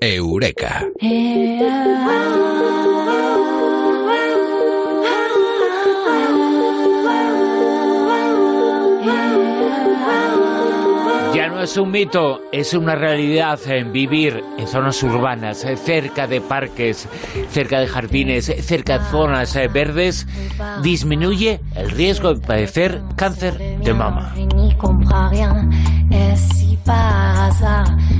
Eureka. Ya no es un mito, es una realidad en vivir en zonas urbanas, eh, cerca de parques, cerca de jardines, cerca de zonas eh, verdes, disminuye el riesgo de padecer cáncer de mama.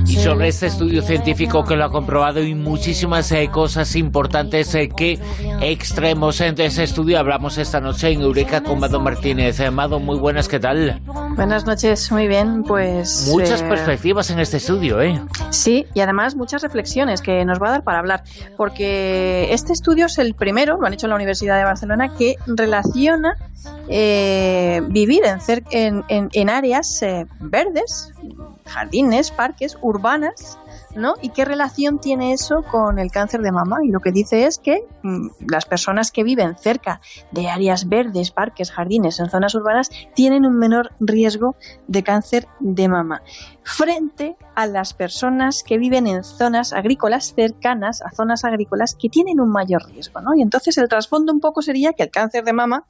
Y sobre este estudio científico que lo ha comprobado y muchísimas eh, cosas importantes que extremos de ese estudio hablamos esta noche en Eureka con Mado Martínez. Mado, muy buenas, ¿qué tal? Buenas noches, muy bien, pues... Muchas perspectivas en este estudio, ¿eh? Sí, y además muchas reflexiones que nos va a dar para hablar, porque este estudio es el primero, lo han hecho en la Universidad de Barcelona, que relaciona eh, vivir en, en, en, áreas eh, verdes, jardines, parques, urbanas, ¿no? ¿Y qué relación tiene eso con el cáncer de mama? Y lo que dice es que mm, las personas que viven cerca de áreas verdes, parques, jardines, en zonas urbanas, tienen un menor riesgo de cáncer de mama frente a las personas que viven en zonas agrícolas cercanas a zonas agrícolas que tienen un mayor riesgo, ¿no? Y entonces el trasfondo un poco sería que el cáncer de mama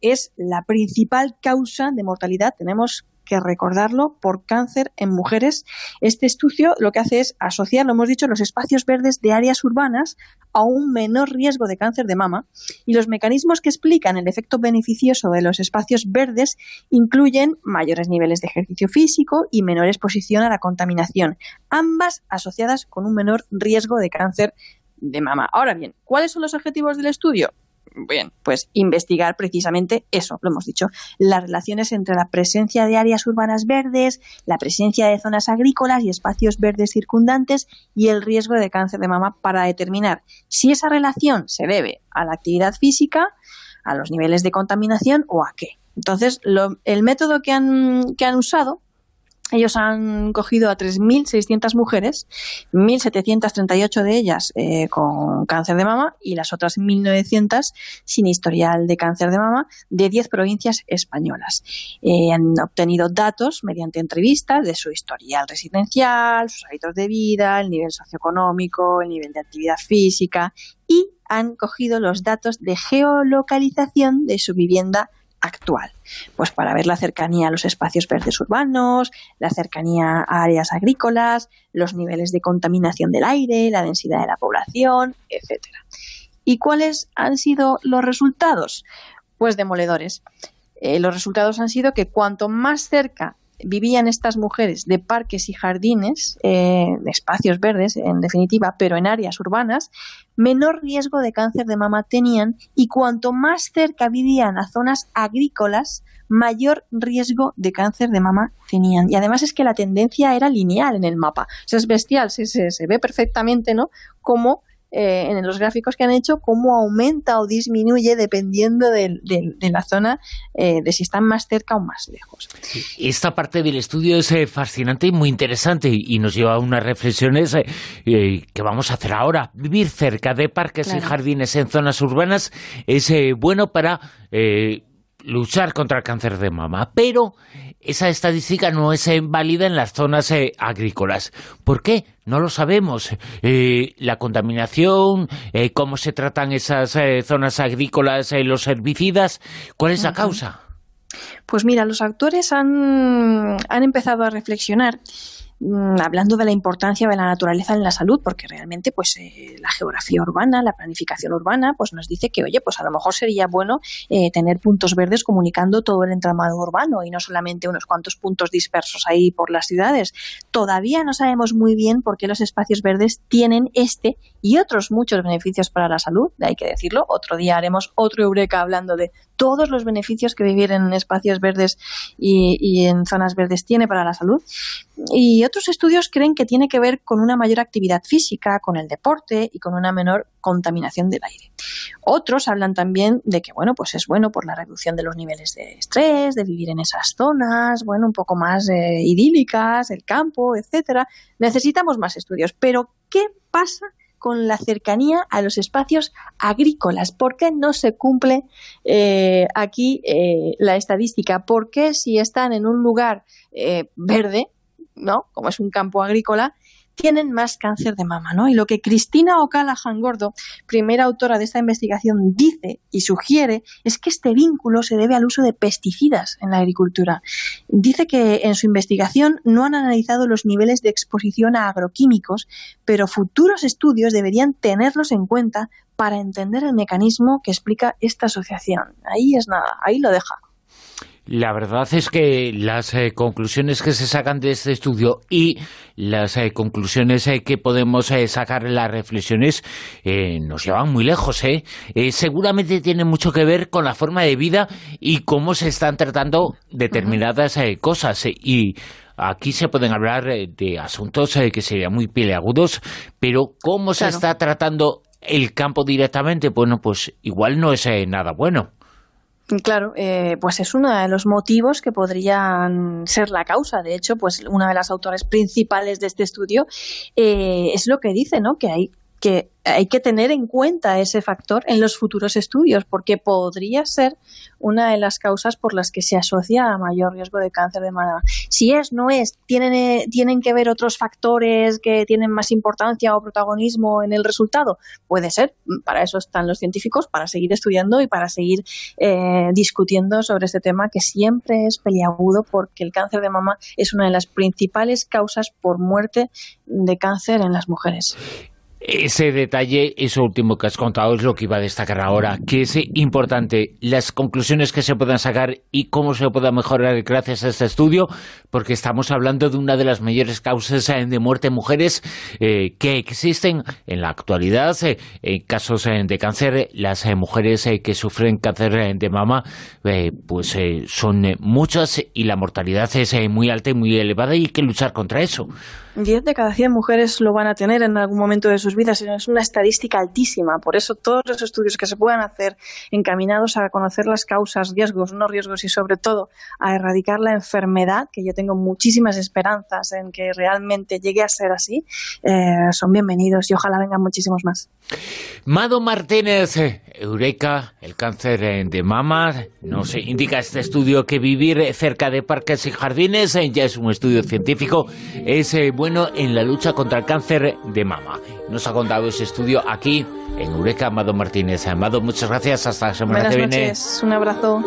es la principal causa de mortalidad. Tenemos que recordarlo, por cáncer en mujeres. Este estudio lo que hace es asociar, lo hemos dicho, los espacios verdes de áreas urbanas a un menor riesgo de cáncer de mama y los mecanismos que explican el efecto beneficioso de los espacios verdes incluyen mayores niveles de ejercicio físico y menor exposición a la contaminación, ambas asociadas con un menor riesgo de cáncer de mama. Ahora bien, ¿cuáles son los objetivos del estudio? Bien, pues investigar precisamente eso, lo hemos dicho, las relaciones entre la presencia de áreas urbanas verdes, la presencia de zonas agrícolas y espacios verdes circundantes y el riesgo de cáncer de mama para determinar si esa relación se debe a la actividad física, a los niveles de contaminación o a qué. Entonces, el método que han, que han usado ellos han cogido a 3.600 mujeres, 1.738 de ellas eh, con cáncer de mama y las otras 1.900 sin historial de cáncer de mama de 10 provincias españolas. Eh, han obtenido datos mediante entrevistas de su historial residencial, sus hábitos de vida, el nivel socioeconómico, el nivel de actividad física y han cogido los datos de geolocalización de su vivienda actual. Pues para ver la cercanía a los espacios verdes urbanos, la cercanía a áreas agrícolas, los niveles de contaminación del aire, la densidad de la población, etcétera. ¿Y cuáles han sido los resultados? Pues demoledores. Eh, los resultados han sido que cuanto más cerca vivían estas mujeres de parques y jardines, eh, de espacios verdes, en definitiva, pero en áreas urbanas, menor riesgo de cáncer de mama tenían y cuanto más cerca vivían a zonas agrícolas, mayor riesgo de cáncer de mama tenían. Y además es que la tendencia era lineal en el mapa. O sea, es bestial, se, se, se ve perfectamente, ¿no? Cómo eh, en los gráficos que han hecho cómo aumenta o disminuye dependiendo de, la zona, eh, de si están más cerca o más lejos. Esta parte del estudio es eh, fascinante y muy interesante y, nos lleva a unas reflexiones que vamos a hacer ahora. Vivir cerca de parques y jardines en zonas urbanas es bueno para luchar contra el cáncer de mama, pero esa estadística no es válida en las zonas eh, agrícolas. ¿Por qué? No lo sabemos. Eh, la contaminación, eh, cómo se tratan esas zonas agrícolas, los herbicidas, ¿cuál es la causa? Pues mira, los actores han, han empezado a reflexionar hablando de la importancia de la naturaleza en la salud, porque realmente pues eh, la geografía urbana, la planificación urbana, pues nos dice que, oye, pues a lo mejor sería bueno eh, tener puntos verdes comunicando todo el entramado urbano y no solamente unos cuantos puntos dispersos ahí por las ciudades. Todavía no sabemos muy bien por qué los espacios verdes tienen este y otros muchos beneficios para la salud, hay que decirlo. Otro día haremos otro Eureka hablando de todos los beneficios que vivir en espacios verdes y, y en zonas verdes tiene para la salud. Y otros estudios creen que tiene que ver con una mayor actividad física, con el deporte y con una menor contaminación del aire. Otros hablan también de que, bueno, pues es bueno por la reducción de los niveles de estrés, de vivir en esas zonas, bueno, un poco más eh, idílicas, el campo, etcétera. Necesitamos más estudios. Pero, ¿qué pasa con la cercanía a los espacios agrícolas. ¿Por qué no se cumple eh, aquí eh, la estadística? ¿Por qué si están en un lugar verde, ¿no? como es un campo agrícola, tienen más cáncer de mama, ¿no? Y lo que Cristina O'Callaghan Gordo, primera autora de esta investigación, dice y sugiere es que este vínculo se debe al uso de pesticidas en la agricultura. Dice que en su investigación no han analizado los niveles de exposición a agroquímicos, pero futuros estudios deberían tenerlos en cuenta para entender el mecanismo que explica esta asociación. Ahí es nada, ahí lo deja. La verdad es que las eh, conclusiones que se sacan de este estudio y las eh, conclusiones eh, que podemos sacar en las reflexiones nos llevan muy lejos. seguramente tiene mucho que ver con la forma de vida y cómo se están tratando determinadas cosas. y aquí se pueden hablar de asuntos que serían muy peleagudos, pero cómo se está tratando el campo directamente, bueno, pues igual no es nada bueno. Claro, eh, pues es uno de los motivos que podrían ser la causa. De hecho, pues una de las autores principales de este estudio eh, es lo que dice, ¿no? Que hay que hay que tener en cuenta ese factor en los futuros estudios, porque podría ser una de las causas por las que se asocia a mayor riesgo de cáncer de mama. Si es, no es, tienen, eh, tienen que ver otros factores que tienen más importancia o protagonismo en el resultado. Puede ser, para eso están los científicos, para seguir estudiando y para seguir eh, discutiendo sobre este tema que siempre es peliagudo porque el cáncer de mama es una de las principales causas por muerte de cáncer en las mujeres. Ese detalle, eso último que has contado, es lo que iba a destacar ahora, que es importante las conclusiones que se puedan sacar y cómo se pueda mejorar gracias a este estudio, porque estamos hablando de una de las mayores causas eh, de muerte en mujeres eh, que existen en la actualidad. Eh, en casos de cáncer, las mujeres que sufren cáncer de mama, pues son muchas y la mortalidad es muy alta y muy elevada y hay que luchar contra eso. 10 de cada 100 mujeres lo van a tener en algún momento de sus vidas. Es una estadística altísima. Por eso todos los estudios que se puedan hacer encaminados a conocer las causas, riesgos, no riesgos y sobre todo a erradicar la enfermedad, que yo tengo muchísimas esperanzas en que realmente llegue a ser así, eh, son bienvenidos y ojalá vengan muchísimos más. Mado Martínez, Eureka, el cáncer de mama, nos indica este estudio que vivir cerca de parques y jardines eh, ya es un estudio científico, es eh, bueno en la lucha contra el cáncer de mama. Ha contado ese estudio aquí en Eureka, Amado Martínez. Amado, muchas gracias, hasta la semana que viene. Noches. Un abrazo.